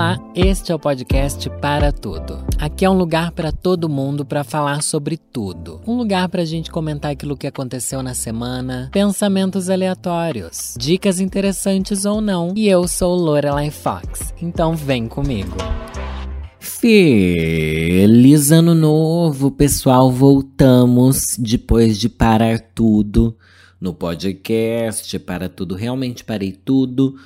Olá, este é o podcast Para Tudo. Aqui é um lugar para todo mundo para falar sobre tudo. Um lugar para a gente comentar aquilo que aconteceu na semana, pensamentos aleatórios, dicas interessantes ou não. E eu sou Lorelai Fox, então vem comigo. Feliz ano novo, pessoal! Voltamos depois de parar tudo no podcast. Para tudo, realmente parei tudo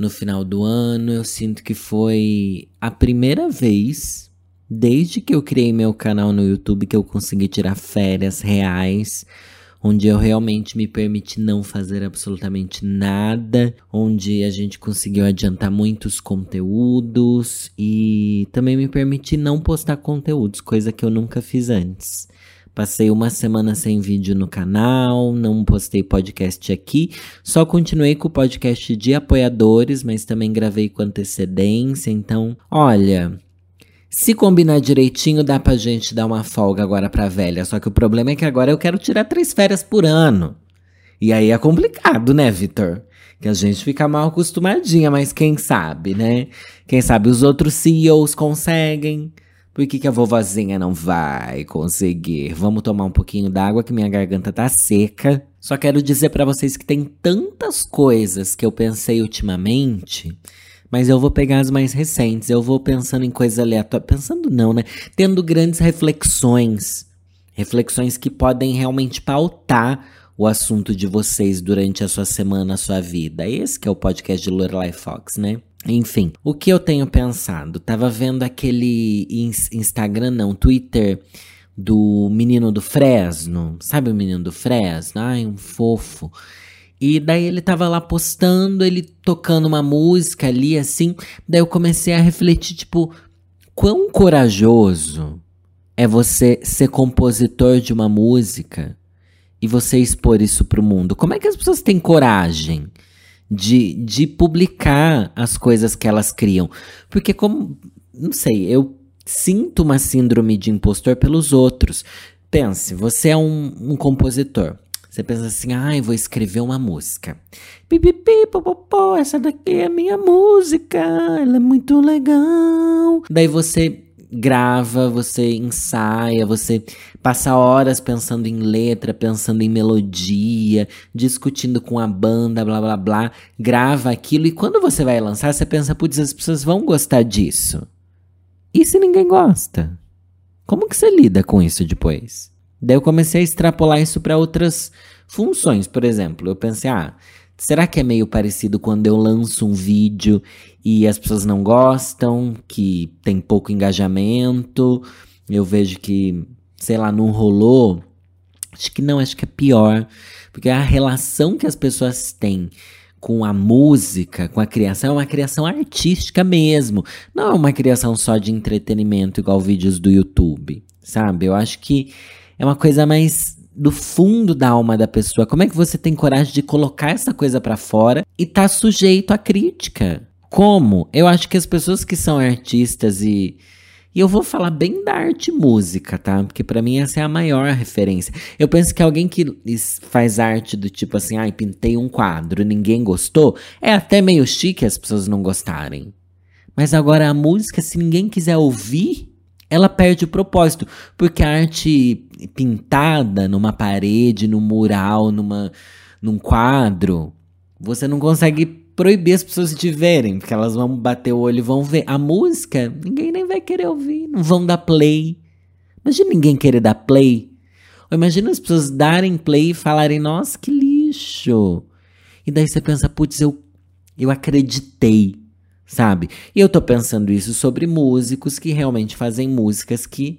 no final do ano. Eu sinto que foi a primeira vez desde que eu criei meu canal no YouTube que eu consegui tirar férias reais, onde eu realmente me permiti não fazer absolutamente nada, onde a gente conseguiu adiantar muitos conteúdos e também me permiti não postar conteúdos, coisa que eu nunca fiz antes. Passei uma semana sem vídeo no canal, não postei podcast aqui, só continuei com o podcast de apoiadores, mas também gravei com antecedência. Então, olha, se combinar direitinho, dá pra gente dar uma folga agora pra velha. Só que o problema é que agora eu quero tirar três férias por ano. E aí é complicado, né, Vitor? Que a gente fica mal acostumadinha, mas quem sabe, né? Quem sabe os outros CEOs conseguem. Por que, que a vovozinha não vai conseguir? Vamos tomar um pouquinho d'água que minha garganta tá seca. Só quero dizer para vocês que tem tantas coisas que eu pensei ultimamente, mas eu vou pegar as mais recentes. Eu vou pensando em coisas aleatórias. Pensando não, né? Tendo grandes reflexões. Reflexões que podem realmente pautar o assunto de vocês durante a sua semana, a sua vida. Esse que é o podcast de Lorelai Fox, né? Enfim, o que eu tenho pensado? Tava vendo aquele Instagram, não, Twitter do menino do Fresno. Sabe o menino do Fresno? Ai, um fofo. E daí ele tava lá postando, ele tocando uma música ali, assim. Daí eu comecei a refletir, tipo, quão corajoso é você ser compositor de uma música e você expor isso pro mundo. Como é que as pessoas têm coragem? De, de publicar as coisas que elas criam. Porque, como. Não sei, eu sinto uma síndrome de impostor pelos outros. Pense, você é um, um compositor. Você pensa assim, ai, ah, vou escrever uma música. Pipipi, popopó, essa daqui é a minha música, ela é muito legal. Daí você grava, você ensaia, você passa horas pensando em letra, pensando em melodia, discutindo com a banda, blá blá blá, grava aquilo e quando você vai lançar, você pensa, putz, as pessoas vão gostar disso. E se ninguém gosta? Como que você lida com isso depois? Daí eu comecei a extrapolar isso para outras funções, por exemplo, eu pensei, ah, Será que é meio parecido quando eu lanço um vídeo e as pessoas não gostam, que tem pouco engajamento? Eu vejo que, sei lá, não rolou. Acho que não, acho que é pior. Porque a relação que as pessoas têm com a música, com a criação, é uma criação artística mesmo. Não é uma criação só de entretenimento, igual vídeos do YouTube, sabe? Eu acho que é uma coisa mais do fundo da alma da pessoa. Como é que você tem coragem de colocar essa coisa para fora e tá sujeito à crítica? Como? Eu acho que as pessoas que são artistas e e eu vou falar bem da arte música, tá? Porque para mim essa é a maior referência. Eu penso que alguém que faz arte do tipo assim, ai, pintei um quadro, ninguém gostou, é até meio chique as pessoas não gostarem. Mas agora a música, se ninguém quiser ouvir, ela perde o propósito, porque a arte pintada numa parede, num mural, numa, num quadro, você não consegue proibir as pessoas de verem, porque elas vão bater o olho e vão ver. A música, ninguém nem vai querer ouvir, não vão dar play. Imagina ninguém querer dar play. Ou imagina as pessoas darem play e falarem, nossa, que lixo. E daí você pensa, putz, eu, eu acreditei sabe? E eu tô pensando isso sobre músicos que realmente fazem músicas que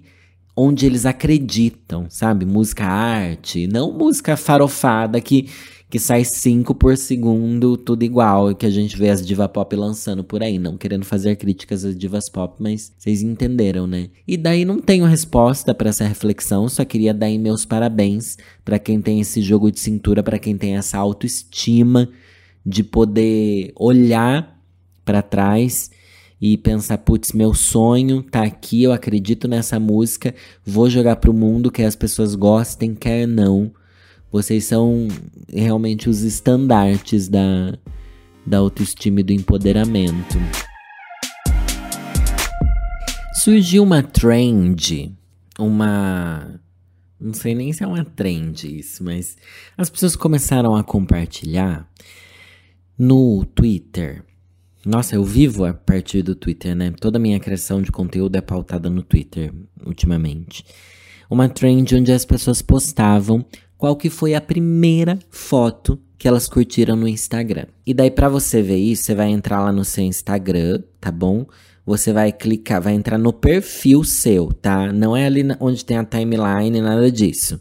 onde eles acreditam, sabe? Música arte, não música farofada que que sai cinco por segundo, tudo igual, que a gente vê as diva pop lançando por aí, não querendo fazer críticas às divas pop, mas vocês entenderam, né? E daí não tenho resposta para essa reflexão, só queria dar meus parabéns para quem tem esse jogo de cintura, para quem tem essa autoestima de poder olhar para trás e pensar, putz, meu sonho tá aqui, eu acredito nessa música, vou jogar pro mundo, que as pessoas gostem, quer não. Vocês são realmente os estandartes da, da autoestima e do empoderamento. surgiu uma trend, uma. Não sei nem se é uma trend isso, mas as pessoas começaram a compartilhar no Twitter. Nossa, eu vivo a partir do Twitter, né? Toda a minha criação de conteúdo é pautada no Twitter, ultimamente. Uma trend onde as pessoas postavam qual que foi a primeira foto que elas curtiram no Instagram. E daí para você ver isso, você vai entrar lá no seu Instagram, tá bom? Você vai clicar, vai entrar no perfil seu, tá? Não é ali onde tem a timeline, nada disso.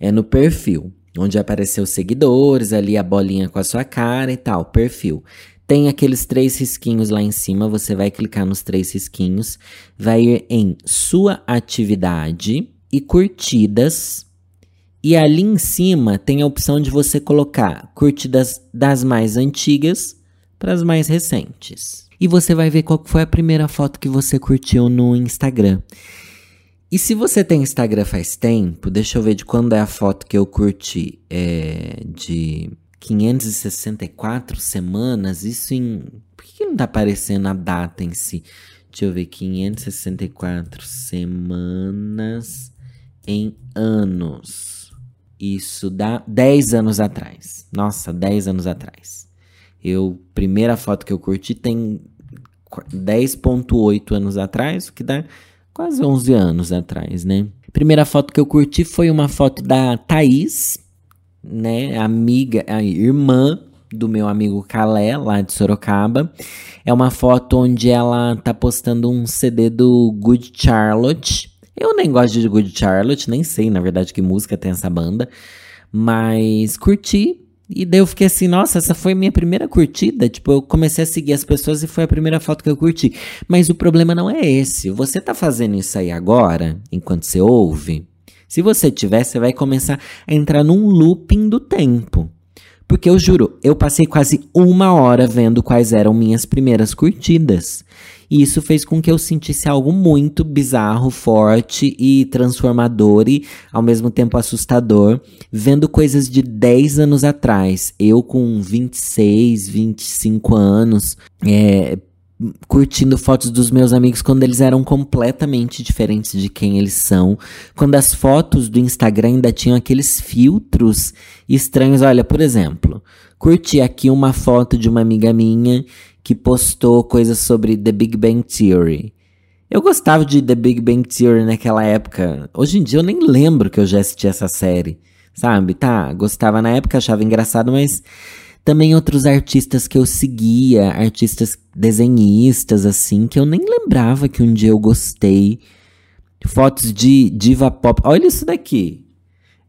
É no perfil, onde apareceu os seguidores, ali a bolinha com a sua cara e tal, perfil. Tem aqueles três risquinhos lá em cima, você vai clicar nos três risquinhos, vai ir em sua atividade e curtidas e ali em cima tem a opção de você colocar curtidas das mais antigas para as mais recentes. E você vai ver qual foi a primeira foto que você curtiu no Instagram. E se você tem Instagram faz tempo, deixa eu ver de quando é a foto que eu curti. É de 564 semanas. Isso em. Por que, não tá aparecendo a data em si? Deixa eu ver. 564 semanas em anos. Isso dá 10 anos atrás. Nossa, 10 anos atrás. Eu, primeira foto que eu curti tem 10.8 anos atrás, o que dá quase 11 anos atrás, né? Primeira foto que eu curti foi uma foto da Thaís, né, amiga, a irmã do meu amigo Calé, lá de Sorocaba. É uma foto onde ela tá postando um CD do Good Charlotte, eu nem gosto de Good Charlotte, nem sei, na verdade, que música tem essa banda. Mas curti. E daí eu fiquei assim, nossa, essa foi minha primeira curtida. Tipo, eu comecei a seguir as pessoas e foi a primeira foto que eu curti. Mas o problema não é esse. Você tá fazendo isso aí agora, enquanto você ouve. Se você tiver, você vai começar a entrar num looping do tempo. Porque eu juro, eu passei quase uma hora vendo quais eram minhas primeiras curtidas. E isso fez com que eu sentisse algo muito bizarro, forte e transformador e ao mesmo tempo assustador, vendo coisas de 10 anos atrás. Eu com 26, 25 anos, é, curtindo fotos dos meus amigos quando eles eram completamente diferentes de quem eles são. Quando as fotos do Instagram ainda tinham aqueles filtros estranhos. Olha, por exemplo, curti aqui uma foto de uma amiga minha que postou coisas sobre The Big Bang Theory. Eu gostava de The Big Bang Theory naquela época. Hoje em dia eu nem lembro que eu já assisti essa série. Sabe? Tá, gostava na época, achava engraçado, mas também outros artistas que eu seguia, artistas desenhistas, assim, que eu nem lembrava que um dia eu gostei. Fotos de diva pop. Olha isso daqui.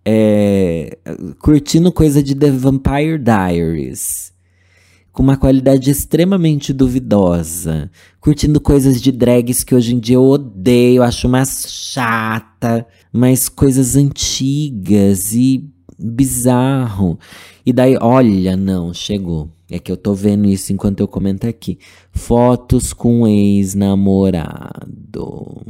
É, curtindo coisa de The Vampire Diaries com uma qualidade extremamente duvidosa, curtindo coisas de drags que hoje em dia eu odeio, acho mais chata, mas coisas antigas e bizarro. E daí, olha, não, chegou. É que eu tô vendo isso enquanto eu comento aqui. Fotos com ex-namorado.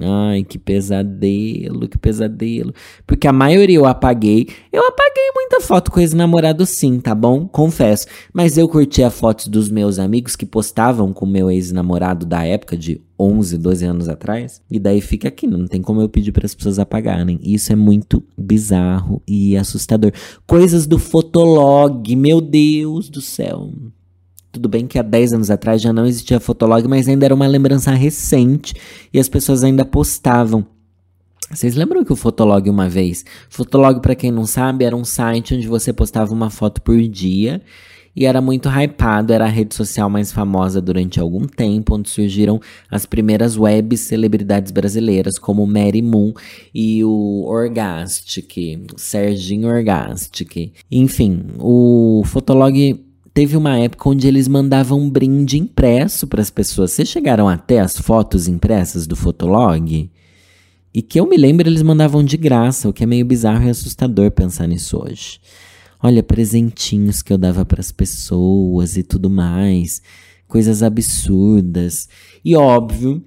Ai, que pesadelo, que pesadelo. Porque a maioria eu apaguei. Eu apaguei muita foto com ex-namorado sim, tá bom? Confesso. Mas eu curti a fotos dos meus amigos que postavam com meu ex-namorado da época de 11, 12 anos atrás. E daí fica aqui, não tem como eu pedir para as pessoas apagarem. Isso é muito bizarro e assustador. Coisas do Fotolog, meu Deus do céu. Tudo bem que há 10 anos atrás já não existia Fotolog, mas ainda era uma lembrança recente e as pessoas ainda postavam. Vocês lembram que o Fotolog uma vez? Fotolog, para quem não sabe, era um site onde você postava uma foto por dia e era muito hypado, era a rede social mais famosa durante algum tempo, onde surgiram as primeiras web celebridades brasileiras, como Mary Moon e o Orgastic, Serginho Orgastic. Enfim, o Fotolog teve uma época onde eles mandavam um brinde impresso para as pessoas. Vocês chegaram até as fotos impressas do Fotolog? E que eu me lembro, eles mandavam de graça, o que é meio bizarro e assustador pensar nisso hoje. Olha, presentinhos que eu dava para as pessoas e tudo mais, coisas absurdas. E óbvio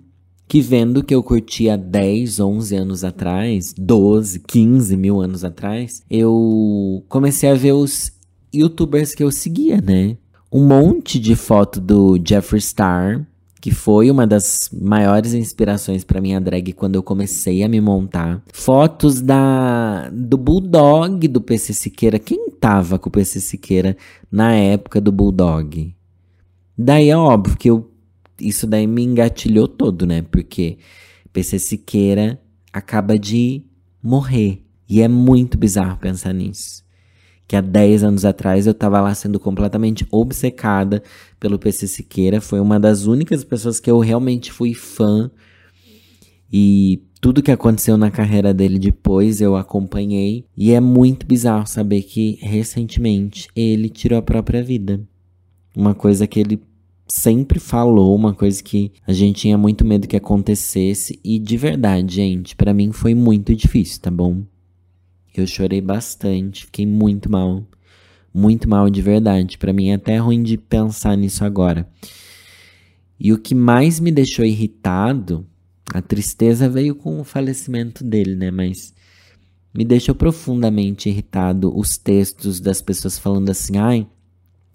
que vendo que eu curtia 10, 11 anos atrás, 12, 15 mil anos atrás, eu comecei a ver os youtubers que eu seguia, né? Um monte de foto do Jeffree Star, que foi uma das maiores inspirações para minha drag quando eu comecei a me montar. Fotos da do Bulldog do PC Siqueira. Quem tava com o PC Siqueira na época do Bulldog? Daí é óbvio que eu, isso daí me engatilhou todo, né? Porque PC Siqueira acaba de morrer. E é muito bizarro pensar nisso que há 10 anos atrás eu estava lá sendo completamente obcecada pelo PC Siqueira. Foi uma das únicas pessoas que eu realmente fui fã. E tudo que aconteceu na carreira dele depois eu acompanhei. E é muito bizarro saber que recentemente ele tirou a própria vida. Uma coisa que ele sempre falou, uma coisa que a gente tinha muito medo que acontecesse. E de verdade, gente, para mim foi muito difícil, tá bom? Eu chorei bastante, fiquei muito mal. Muito mal de verdade. Para mim é até ruim de pensar nisso agora. E o que mais me deixou irritado, a tristeza veio com o falecimento dele, né? Mas me deixou profundamente irritado os textos das pessoas falando assim: ai,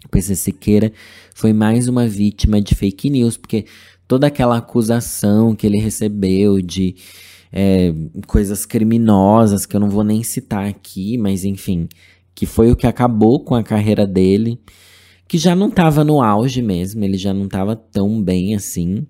o PC Siqueira foi mais uma vítima de fake news, porque toda aquela acusação que ele recebeu de é, coisas criminosas que eu não vou nem citar aqui, mas enfim, que foi o que acabou com a carreira dele, que já não estava no auge mesmo, ele já não estava tão bem assim.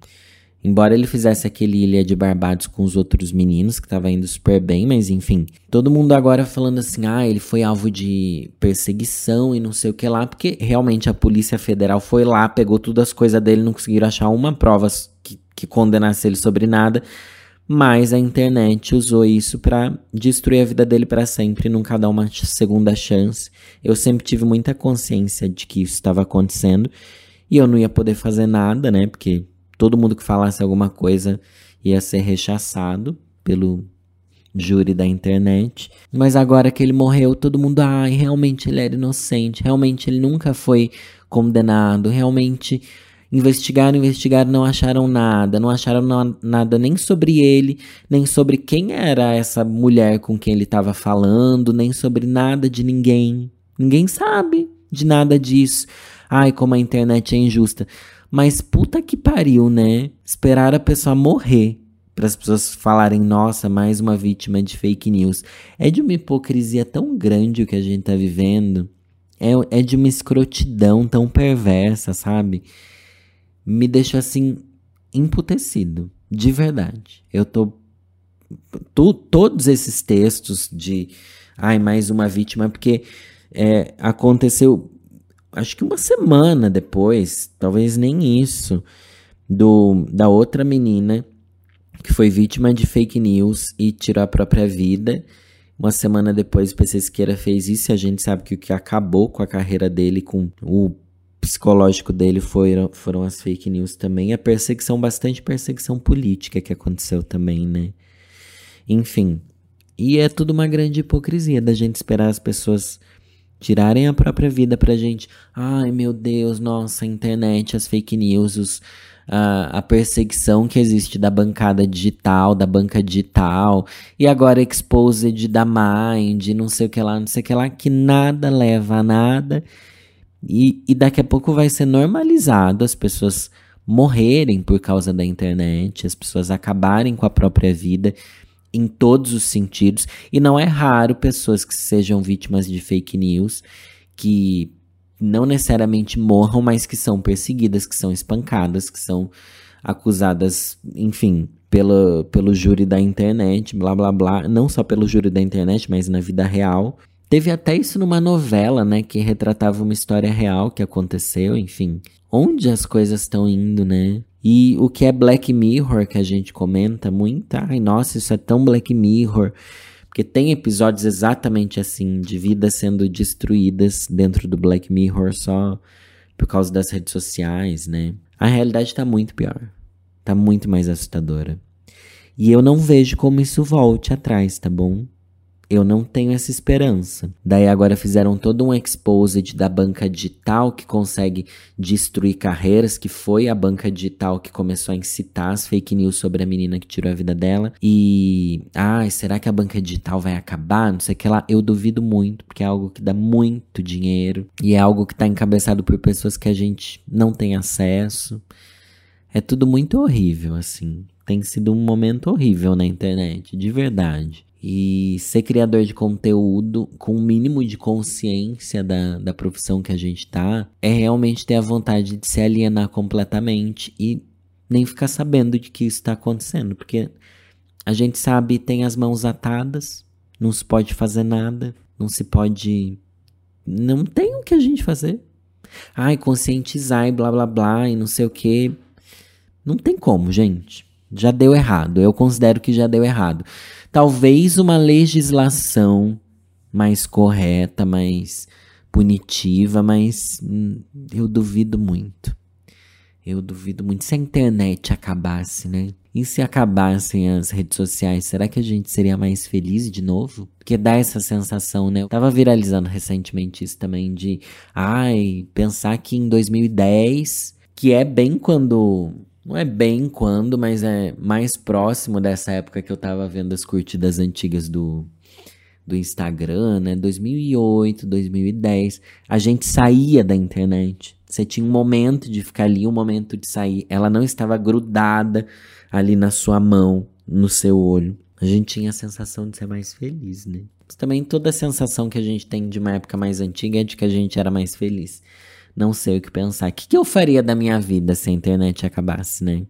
Embora ele fizesse aquele Ilha de Barbados com os outros meninos, que tava indo super bem, mas enfim. Todo mundo agora falando assim, ah, ele foi alvo de perseguição e não sei o que lá, porque realmente a Polícia Federal foi lá, pegou todas as coisas dele, não conseguiram achar uma prova que, que condenasse ele sobre nada mas a internet usou isso para destruir a vida dele para sempre, nunca dar uma segunda chance. Eu sempre tive muita consciência de que isso estava acontecendo e eu não ia poder fazer nada, né? Porque todo mundo que falasse alguma coisa ia ser rechaçado pelo júri da internet. Mas agora que ele morreu, todo mundo, ai, realmente ele era inocente, realmente ele nunca foi condenado, realmente Investigaram, investigaram, não acharam nada. Não acharam nada nem sobre ele, nem sobre quem era essa mulher com quem ele estava falando, nem sobre nada de ninguém. Ninguém sabe de nada disso. Ai, como a internet é injusta. Mas puta que pariu, né? Esperar a pessoa morrer para as pessoas falarem, nossa, mais uma vítima de fake news. É de uma hipocrisia tão grande o que a gente tá vivendo. É, é de uma escrotidão tão perversa, sabe? Me deixa assim emputecido, de verdade. Eu tô todos esses textos de ai mais uma vítima porque é, aconteceu acho que uma semana depois, talvez nem isso, do da outra menina que foi vítima de fake news e tirou a própria vida. Uma semana depois, o PC Siqueira fez isso e a gente sabe que o que acabou com a carreira dele, com o psicológico dele foram, foram as fake news também. A perseguição, bastante perseguição política que aconteceu também, né? Enfim. E é tudo uma grande hipocrisia da gente esperar as pessoas tirarem a própria vida pra gente. Ai, meu Deus, nossa, a internet, as fake news, os, a, a perseguição que existe da bancada digital, da banca digital, e agora exposed da Mind, não sei o que lá, não sei o que lá, que nada leva a nada e, e daqui a pouco vai ser normalizado as pessoas morrerem por causa da internet, as pessoas acabarem com a própria vida em todos os sentidos. E não é raro pessoas que sejam vítimas de fake news, que não necessariamente morram, mas que são perseguidas, que são espancadas, que são acusadas, enfim, pelo, pelo júri da internet, blá blá blá. Não só pelo júri da internet, mas na vida real. Teve até isso numa novela, né, que retratava uma história real que aconteceu, enfim. Onde as coisas estão indo, né? E o que é Black Mirror que a gente comenta muito, ai, nossa, isso é tão Black Mirror. Porque tem episódios exatamente assim, de vidas sendo destruídas dentro do Black Mirror só por causa das redes sociais, né? A realidade tá muito pior. Tá muito mais assustadora. E eu não vejo como isso volte atrás, tá bom? Eu não tenho essa esperança. Daí agora fizeram todo um exposed da banca digital que consegue destruir carreiras, que foi a banca digital que começou a incitar as fake news sobre a menina que tirou a vida dela. E, ai, será que a banca digital vai acabar? Não sei o que lá. Eu duvido muito, porque é algo que dá muito dinheiro e é algo que está encabeçado por pessoas que a gente não tem acesso. É tudo muito horrível, assim. Tem sido um momento horrível na internet, de verdade. E ser criador de conteúdo com o um mínimo de consciência da, da profissão que a gente tá é realmente ter a vontade de se alienar completamente e nem ficar sabendo de que isso está acontecendo, porque a gente sabe tem as mãos atadas, não se pode fazer nada, não se pode. Não tem o que a gente fazer. Ai, conscientizar e blá blá blá e não sei o que. Não tem como, gente. Já deu errado. Eu considero que já deu errado. Talvez uma legislação mais correta, mais punitiva, mas hum, eu duvido muito. Eu duvido muito. Se a internet acabasse, né? E se acabassem as redes sociais, será que a gente seria mais feliz de novo? Porque dá essa sensação, né? Eu tava viralizando recentemente isso também de, ai, pensar que em 2010, que é bem quando não é bem quando, mas é mais próximo dessa época que eu tava vendo as curtidas antigas do, do Instagram, né? 2008, 2010. A gente saía da internet. Você tinha um momento de ficar ali, um momento de sair. Ela não estava grudada ali na sua mão, no seu olho. A gente tinha a sensação de ser mais feliz, né? Mas também toda a sensação que a gente tem de uma época mais antiga é de que a gente era mais feliz não sei o que pensar. O que, que eu faria da minha vida se a internet acabasse, né?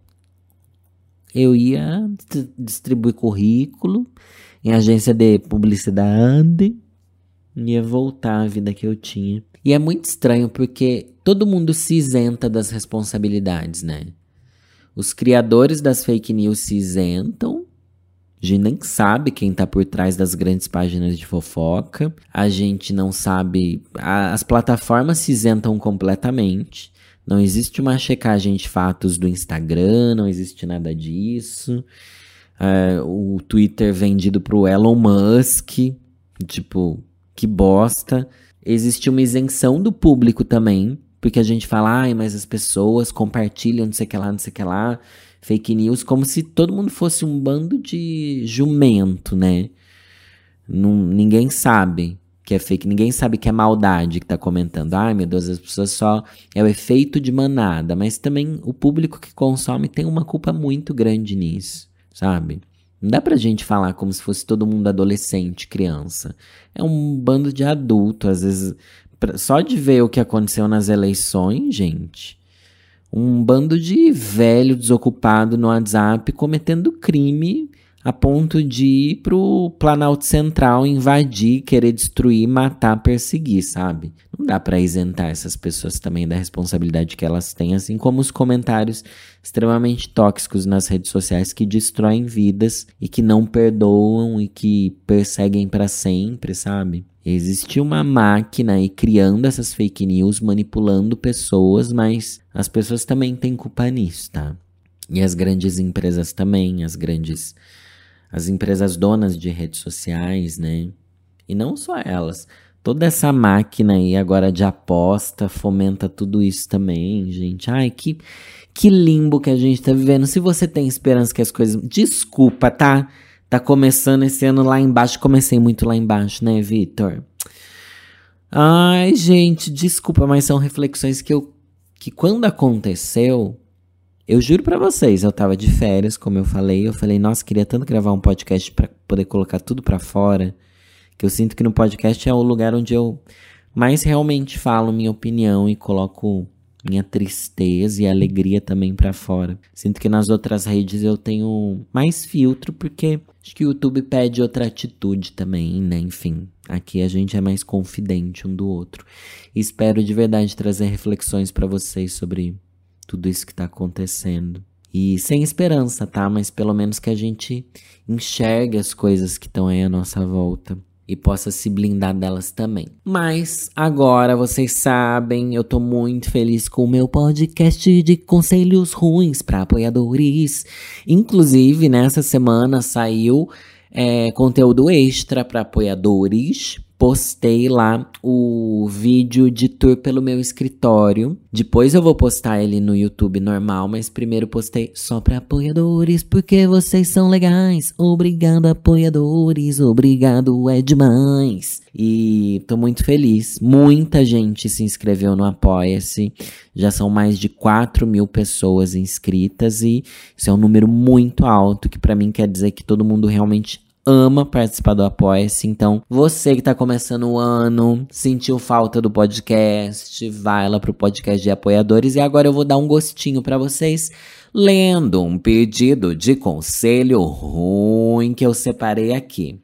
Eu ia distribuir currículo em agência de publicidade, ia voltar à vida que eu tinha. E é muito estranho porque todo mundo se isenta das responsabilidades, né? Os criadores das fake news se isentam a gente nem sabe quem tá por trás das grandes páginas de fofoca. A gente não sabe. A, as plataformas se isentam completamente. Não existe uma checagem de fatos do Instagram, não existe nada disso. É, o Twitter vendido pro Elon Musk. Tipo, que bosta. Existe uma isenção do público também. Porque a gente fala, ai, mas as pessoas compartilham, não sei o que lá, não sei o que lá fake news como se todo mundo fosse um bando de jumento, né? Ninguém sabe que é fake, ninguém sabe que é maldade que tá comentando. Ai, meu Deus, as pessoas só. É o efeito de manada, mas também o público que consome tem uma culpa muito grande nisso, sabe? Não dá pra gente falar como se fosse todo mundo adolescente, criança. É um bando de adulto, às vezes. Só de ver o que aconteceu nas eleições, gente um bando de velho desocupado no WhatsApp cometendo crime a ponto de ir pro Planalto Central invadir, querer destruir, matar, perseguir, sabe? Não dá para isentar essas pessoas também da responsabilidade que elas têm, assim como os comentários extremamente tóxicos nas redes sociais que destroem vidas e que não perdoam e que perseguem para sempre, sabe? Existe uma máquina aí criando essas fake news, manipulando pessoas, mas as pessoas também têm culpa nisso, tá? E as grandes empresas também, as grandes. As empresas donas de redes sociais, né? E não só elas. Toda essa máquina aí agora de aposta fomenta tudo isso também, gente. Ai, que, que limbo que a gente tá vivendo. Se você tem esperança que as coisas. Desculpa, tá? Tá começando esse ano lá embaixo. Comecei muito lá embaixo, né, Vitor? Ai, gente, desculpa, mas são reflexões que eu. que quando aconteceu. Eu juro para vocês, eu tava de férias, como eu falei. Eu falei, nossa, queria tanto gravar um podcast para poder colocar tudo para fora. Que eu sinto que no podcast é o lugar onde eu mais realmente falo minha opinião e coloco minha tristeza e alegria também para fora. Sinto que nas outras redes eu tenho mais filtro porque acho que o YouTube pede outra atitude também, né? Enfim, aqui a gente é mais confidente um do outro. Espero de verdade trazer reflexões para vocês sobre tudo isso que tá acontecendo. E sem esperança, tá? Mas pelo menos que a gente enxergue as coisas que estão aí à nossa volta e possa se blindar delas também. Mas agora vocês sabem, eu tô muito feliz com o meu podcast de conselhos ruins para apoiadores. Inclusive, nessa semana saiu é, conteúdo extra para apoiadores, postei lá o vídeo de tour pelo meu escritório. Depois eu vou postar ele no YouTube normal, mas primeiro postei só para apoiadores, porque vocês são legais. Obrigado, apoiadores. Obrigado, é demais. E tô muito feliz. Muita gente se inscreveu no Apoia-se. Já são mais de 4 mil pessoas inscritas e isso é um número muito alto, que para mim quer dizer que todo mundo realmente ama participar do Apoia-se. Então, você que tá começando o ano, sentiu falta do podcast, vai lá pro podcast de apoiadores. E agora eu vou dar um gostinho para vocês, lendo um pedido de conselho ruim que eu separei aqui.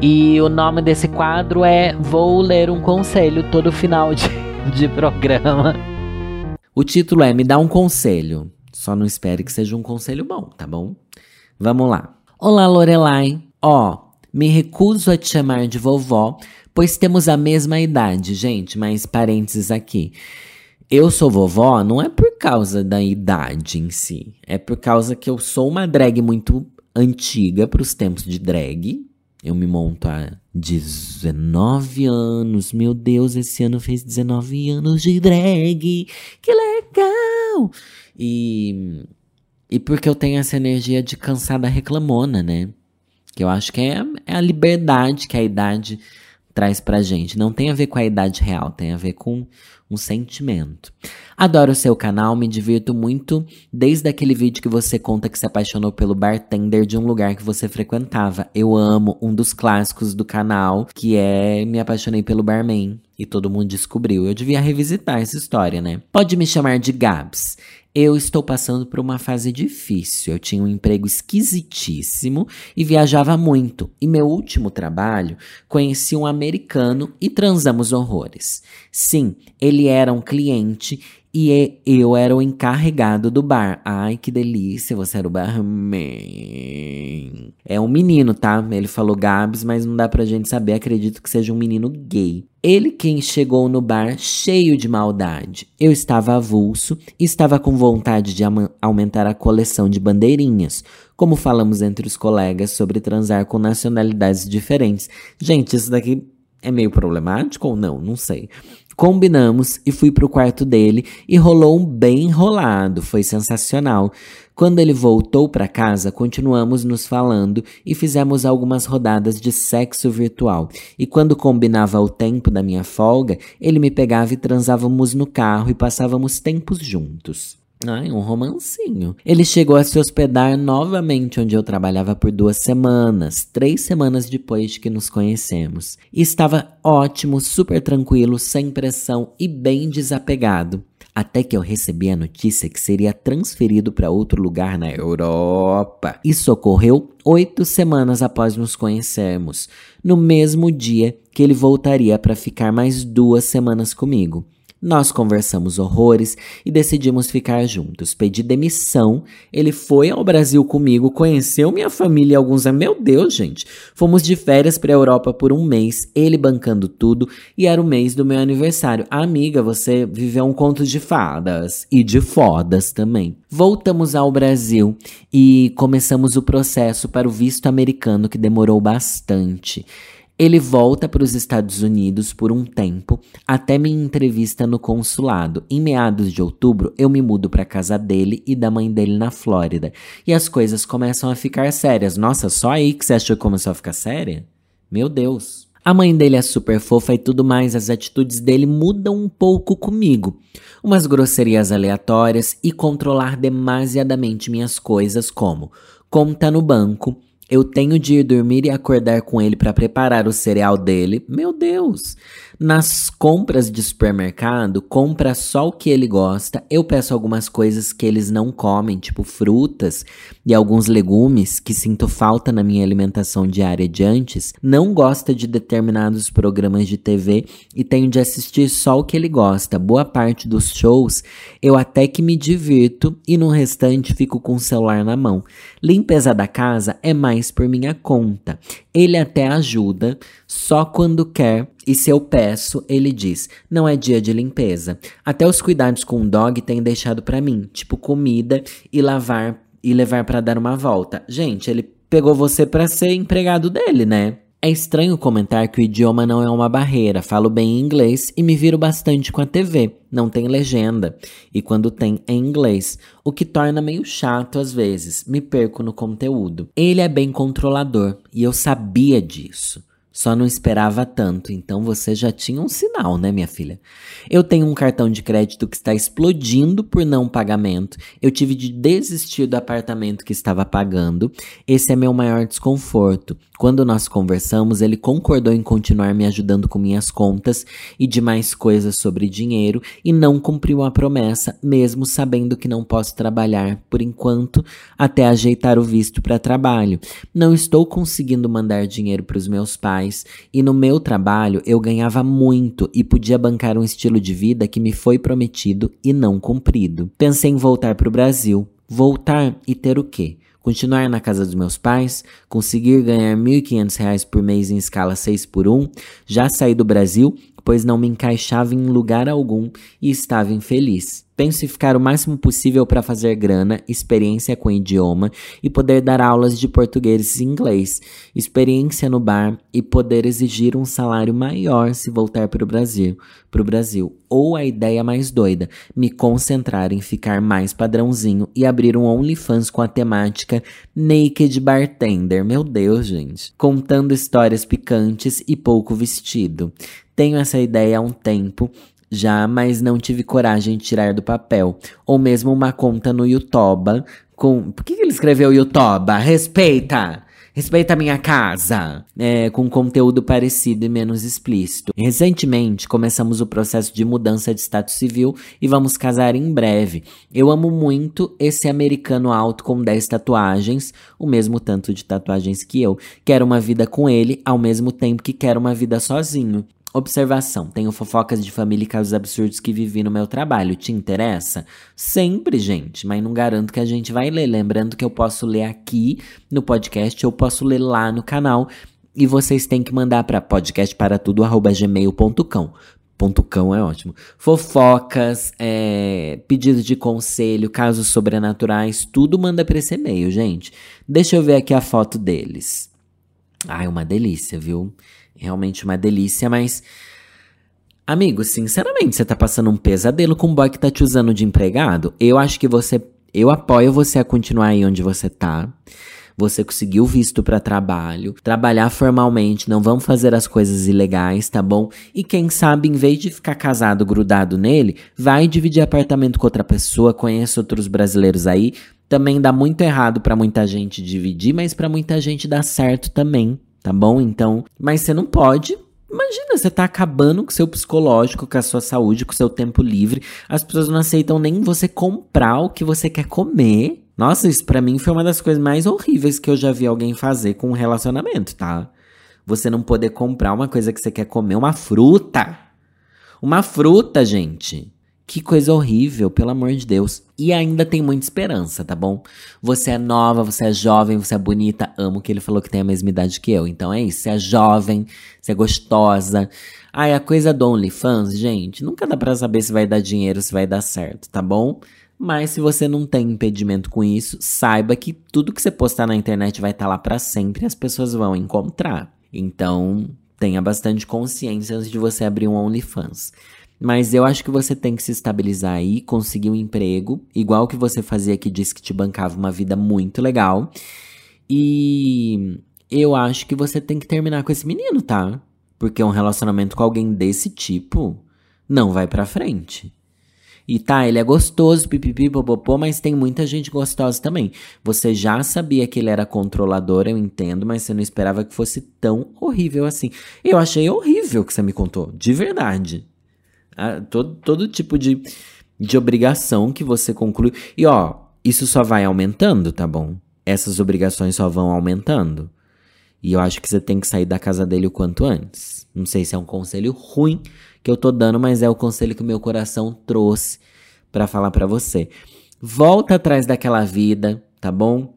E o nome desse quadro é Vou Ler um Conselho todo final de, de programa. O título é Me Dá um Conselho. Só não espere que seja um conselho bom, tá bom? Vamos lá. Olá, Lorelai. Ó, oh, me recuso a te chamar de vovó, pois temos a mesma idade, gente, mas parênteses aqui. Eu sou vovó não é por causa da idade em si, é por causa que eu sou uma drag muito antiga para os tempos de drag. Eu me monto há 19 anos. Meu Deus, esse ano fez 19 anos de drag. Que legal! E e porque eu tenho essa energia de cansada reclamona, né? Que eu acho que é, é a liberdade que a idade traz pra gente. Não tem a ver com a idade real, tem a ver com um sentimento. Adoro o seu canal, me divirto muito desde aquele vídeo que você conta que se apaixonou pelo bartender de um lugar que você frequentava. Eu amo um dos clássicos do canal, que é Me Apaixonei pelo Barman. E todo mundo descobriu. Eu devia revisitar essa história, né? Pode me chamar de Gabs. Eu estou passando por uma fase difícil. Eu tinha um emprego esquisitíssimo e viajava muito. E meu último trabalho, conheci um americano e transamos horrores. Sim, ele era um cliente e eu era o encarregado do bar. Ai, que delícia, você era o barman. É um menino, tá? Ele falou Gabs, mas não dá pra gente saber. Acredito que seja um menino gay. Ele quem chegou no bar cheio de maldade. Eu estava avulso e estava com vontade de aumentar a coleção de bandeirinhas. Como falamos entre os colegas sobre transar com nacionalidades diferentes. Gente, isso daqui é meio problemático ou não? Não sei. Combinamos e fui pro quarto dele e rolou um bem enrolado, foi sensacional. Quando ele voltou para casa, continuamos nos falando e fizemos algumas rodadas de sexo virtual. E quando combinava o tempo da minha folga, ele me pegava e transávamos no carro e passávamos tempos juntos. Ai, um romancinho. Ele chegou a se hospedar novamente onde eu trabalhava por duas semanas, três semanas depois de que nos conhecemos. E estava ótimo, super tranquilo, sem pressão e bem desapegado. Até que eu recebi a notícia que seria transferido para outro lugar na Europa. Isso ocorreu oito semanas após nos conhecermos, no mesmo dia que ele voltaria para ficar mais duas semanas comigo. Nós conversamos horrores e decidimos ficar juntos. Pedi demissão. Ele foi ao Brasil comigo, conheceu minha família e alguns. Meu Deus, gente! Fomos de férias para a Europa por um mês, ele bancando tudo, e era o mês do meu aniversário. Amiga, você viveu um conto de fadas e de fodas também. Voltamos ao Brasil e começamos o processo para o visto americano que demorou bastante. Ele volta para os Estados Unidos por um tempo, até minha entrevista no consulado. Em meados de outubro, eu me mudo para casa dele e da mãe dele na Flórida. E as coisas começam a ficar sérias. Nossa, só aí que você achou que começou a ficar séria? Meu Deus. A mãe dele é super fofa e tudo mais, as atitudes dele mudam um pouco comigo. Umas grosserias aleatórias e controlar demasiadamente minhas coisas, como conta no banco, eu tenho de ir dormir e acordar com ele para preparar o cereal dele. Meu Deus! Nas compras de supermercado, compra só o que ele gosta. Eu peço algumas coisas que eles não comem, tipo frutas e alguns legumes que sinto falta na minha alimentação diária de antes. Não gosta de determinados programas de TV e tenho de assistir só o que ele gosta. Boa parte dos shows eu até que me divirto e no restante fico com o celular na mão. Limpeza da casa é mais por minha conta. Ele até ajuda, só quando quer, e se eu peço, ele diz: não é dia de limpeza. Até os cuidados com o dog tem deixado para mim, tipo comida e lavar e levar para dar uma volta. Gente, ele pegou você para ser empregado dele, né? É estranho comentar que o idioma não é uma barreira. Falo bem inglês e me viro bastante com a TV. Não tem legenda. E quando tem, é inglês. O que torna meio chato às vezes. Me perco no conteúdo. Ele é bem controlador e eu sabia disso. Só não esperava tanto, então você já tinha um sinal, né, minha filha? Eu tenho um cartão de crédito que está explodindo por não pagamento. Eu tive de desistir do apartamento que estava pagando. Esse é meu maior desconforto. Quando nós conversamos, ele concordou em continuar me ajudando com minhas contas e demais coisas sobre dinheiro e não cumpriu a promessa, mesmo sabendo que não posso trabalhar por enquanto até ajeitar o visto para trabalho. Não estou conseguindo mandar dinheiro para os meus pais e no meu trabalho eu ganhava muito e podia bancar um estilo de vida que me foi prometido e não cumprido. Pensei em voltar para o Brasil. Voltar e ter o quê? continuar na casa dos meus pais, conseguir ganhar R$ 1.500 por mês em escala 6 por 1, já saí do Brasil, pois não me encaixava em lugar algum e estava infeliz. Penso em ficar o máximo possível para fazer grana, experiência com idioma e poder dar aulas de português e inglês, experiência no bar e poder exigir um salário maior se voltar para o Brasil, para o Brasil. Ou a ideia mais doida, me concentrar em ficar mais padrãozinho e abrir um OnlyFans com a temática Naked Bartender. Meu Deus, gente. Contando histórias picantes e pouco vestido. Tenho essa ideia há um tempo já, mas não tive coragem de tirar do papel. Ou mesmo uma conta no Yutoba com. Por que, ele escreveu Yutoba? Respeita! Respeita a minha casa! É, com conteúdo parecido e menos explícito. Recentemente, começamos o processo de mudança de status civil e vamos casar em breve. Eu amo muito esse americano alto com 10 tatuagens, o mesmo tanto de tatuagens que eu. Quero uma vida com ele, ao mesmo tempo que quero uma vida sozinho. Observação: tenho fofocas de família e casos absurdos que vivi no meu trabalho. Te interessa? Sempre, gente, mas não garanto que a gente vai ler. Lembrando que eu posso ler aqui no podcast, eu posso ler lá no canal. E vocês têm que mandar para podcastparatudo.gmail.com. Ponto cão é ótimo. Fofocas, é, pedidos de conselho, casos sobrenaturais, tudo manda para esse e-mail, gente. Deixa eu ver aqui a foto deles. Ai, uma delícia, viu? Realmente uma delícia, mas. Amigo, sinceramente, você tá passando um pesadelo com um boy que tá te usando de empregado? Eu acho que você. Eu apoio você a continuar aí onde você tá. Você conseguiu visto para trabalho, trabalhar formalmente, não vamos fazer as coisas ilegais, tá bom? E quem sabe, em vez de ficar casado grudado nele, vai dividir apartamento com outra pessoa, conhece outros brasileiros aí. Também dá muito errado para muita gente dividir, mas para muita gente dá certo também, tá bom? Então, mas você não pode. Imagina, você tá acabando com o seu psicológico, com a sua saúde, com o seu tempo livre. As pessoas não aceitam nem você comprar o que você quer comer. Nossa, isso pra mim foi uma das coisas mais horríveis que eu já vi alguém fazer com um relacionamento, tá? Você não poder comprar uma coisa que você quer comer, uma fruta. Uma fruta, gente. Que coisa horrível, pelo amor de Deus. E ainda tem muita esperança, tá bom? Você é nova, você é jovem, você é bonita. Amo que ele falou que tem a mesma idade que eu. Então é isso. Você é jovem, você é gostosa. Ai, a coisa do OnlyFans, gente, nunca dá pra saber se vai dar dinheiro, se vai dar certo, tá bom? Mas se você não tem impedimento com isso, saiba que tudo que você postar na internet vai estar tá lá para sempre e as pessoas vão encontrar. Então, tenha bastante consciência antes de você abrir um OnlyFans. Mas eu acho que você tem que se estabilizar aí, conseguir um emprego, igual que você fazia que disse que te bancava uma vida muito legal. E eu acho que você tem que terminar com esse menino, tá? Porque um relacionamento com alguém desse tipo não vai pra frente. E tá, ele é gostoso, pipipi, popopô, mas tem muita gente gostosa também. Você já sabia que ele era controlador, eu entendo, mas você não esperava que fosse tão horrível assim. Eu achei horrível o que você me contou, de verdade todo, todo tipo de, de obrigação que você conclui. E ó, isso só vai aumentando, tá bom? Essas obrigações só vão aumentando. E eu acho que você tem que sair da casa dele o quanto antes. Não sei se é um conselho ruim que eu tô dando, mas é o conselho que o meu coração trouxe para falar para você. Volta atrás daquela vida, tá bom?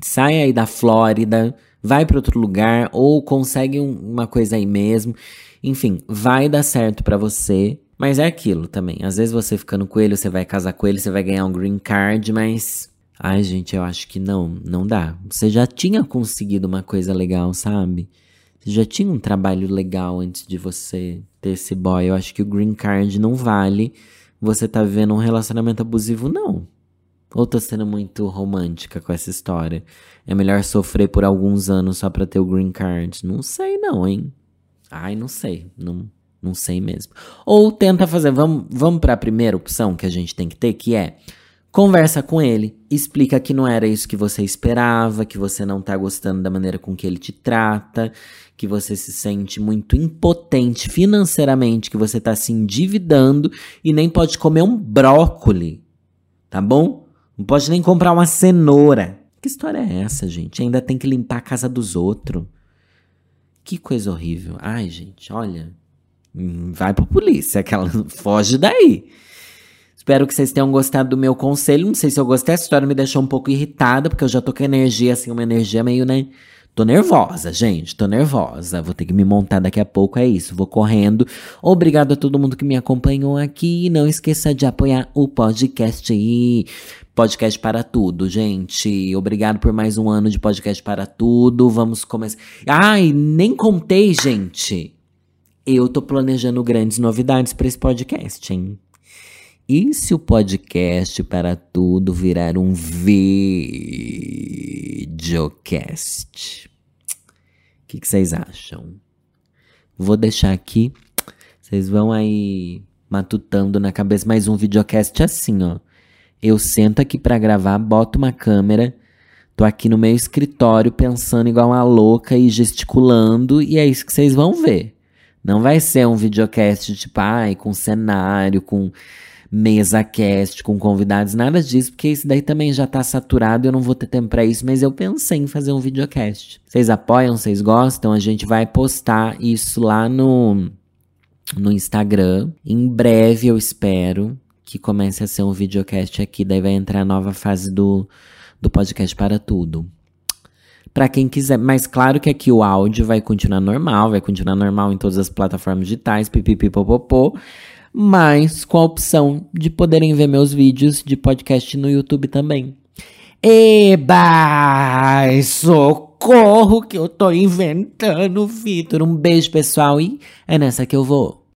Sai aí da Flórida, vai para outro lugar ou consegue um, uma coisa aí mesmo enfim, vai dar certo para você. Mas é aquilo também. Às vezes você ficando com ele, você vai casar com ele, você vai ganhar um green card, mas. Ai, gente, eu acho que não, não dá. Você já tinha conseguido uma coisa legal, sabe? Você já tinha um trabalho legal antes de você ter esse boy. Eu acho que o green card não vale você tá vivendo um relacionamento abusivo, não. Ou tô sendo muito romântica com essa história? É melhor sofrer por alguns anos só pra ter o green card? Não sei, não, hein? Ai, não sei. Não, não sei mesmo. Ou tenta fazer. Vamos, vamos pra primeira opção que a gente tem que ter, que é Conversa com ele, explica que não era isso que você esperava, que você não tá gostando da maneira com que ele te trata, que você se sente muito impotente financeiramente, que você tá se endividando e nem pode comer um brócoli, tá bom? Não pode nem comprar uma cenoura. Que história é essa, gente? Ainda tem que limpar a casa dos outros. Que coisa horrível. Ai, gente, olha. Hum, vai pra polícia, aquela foge daí. Espero que vocês tenham gostado do meu conselho. Não sei se eu gostei, essa história me deixou um pouco irritada, porque eu já tô com energia, assim, uma energia meio, né? Tô nervosa, gente, tô nervosa. Vou ter que me montar daqui a pouco, é isso. Vou correndo. Obrigado a todo mundo que me acompanhou aqui. Não esqueça de apoiar o podcast aí. Podcast para tudo, gente. Obrigado por mais um ano de podcast para tudo. Vamos começar. Ai, nem contei, gente. Eu tô planejando grandes novidades para esse podcast, hein? E se o podcast para tudo virar um videocast? O que, que vocês acham? Vou deixar aqui. Vocês vão aí matutando na cabeça mais um videocast assim, ó. Eu sento aqui para gravar, boto uma câmera, tô aqui no meu escritório pensando igual uma louca e gesticulando, e é isso que vocês vão ver. Não vai ser um videocast tipo, ai, com cenário, com mesa cast com convidados, nada disso, porque isso daí também já tá saturado, eu não vou ter tempo para isso, mas eu pensei em fazer um videocast. Vocês apoiam, vocês gostam? A gente vai postar isso lá no no Instagram. Em breve eu espero que comece a ser um videocast aqui, daí vai entrar a nova fase do do podcast para tudo. Para quem quiser, mas claro que aqui o áudio vai continuar normal, vai continuar normal em todas as plataformas digitais, pipipipopopô mas com a opção de poderem ver meus vídeos de podcast no YouTube também. Eba! Socorro que eu tô inventando, Vitor. Um beijo, pessoal, e é nessa que eu vou.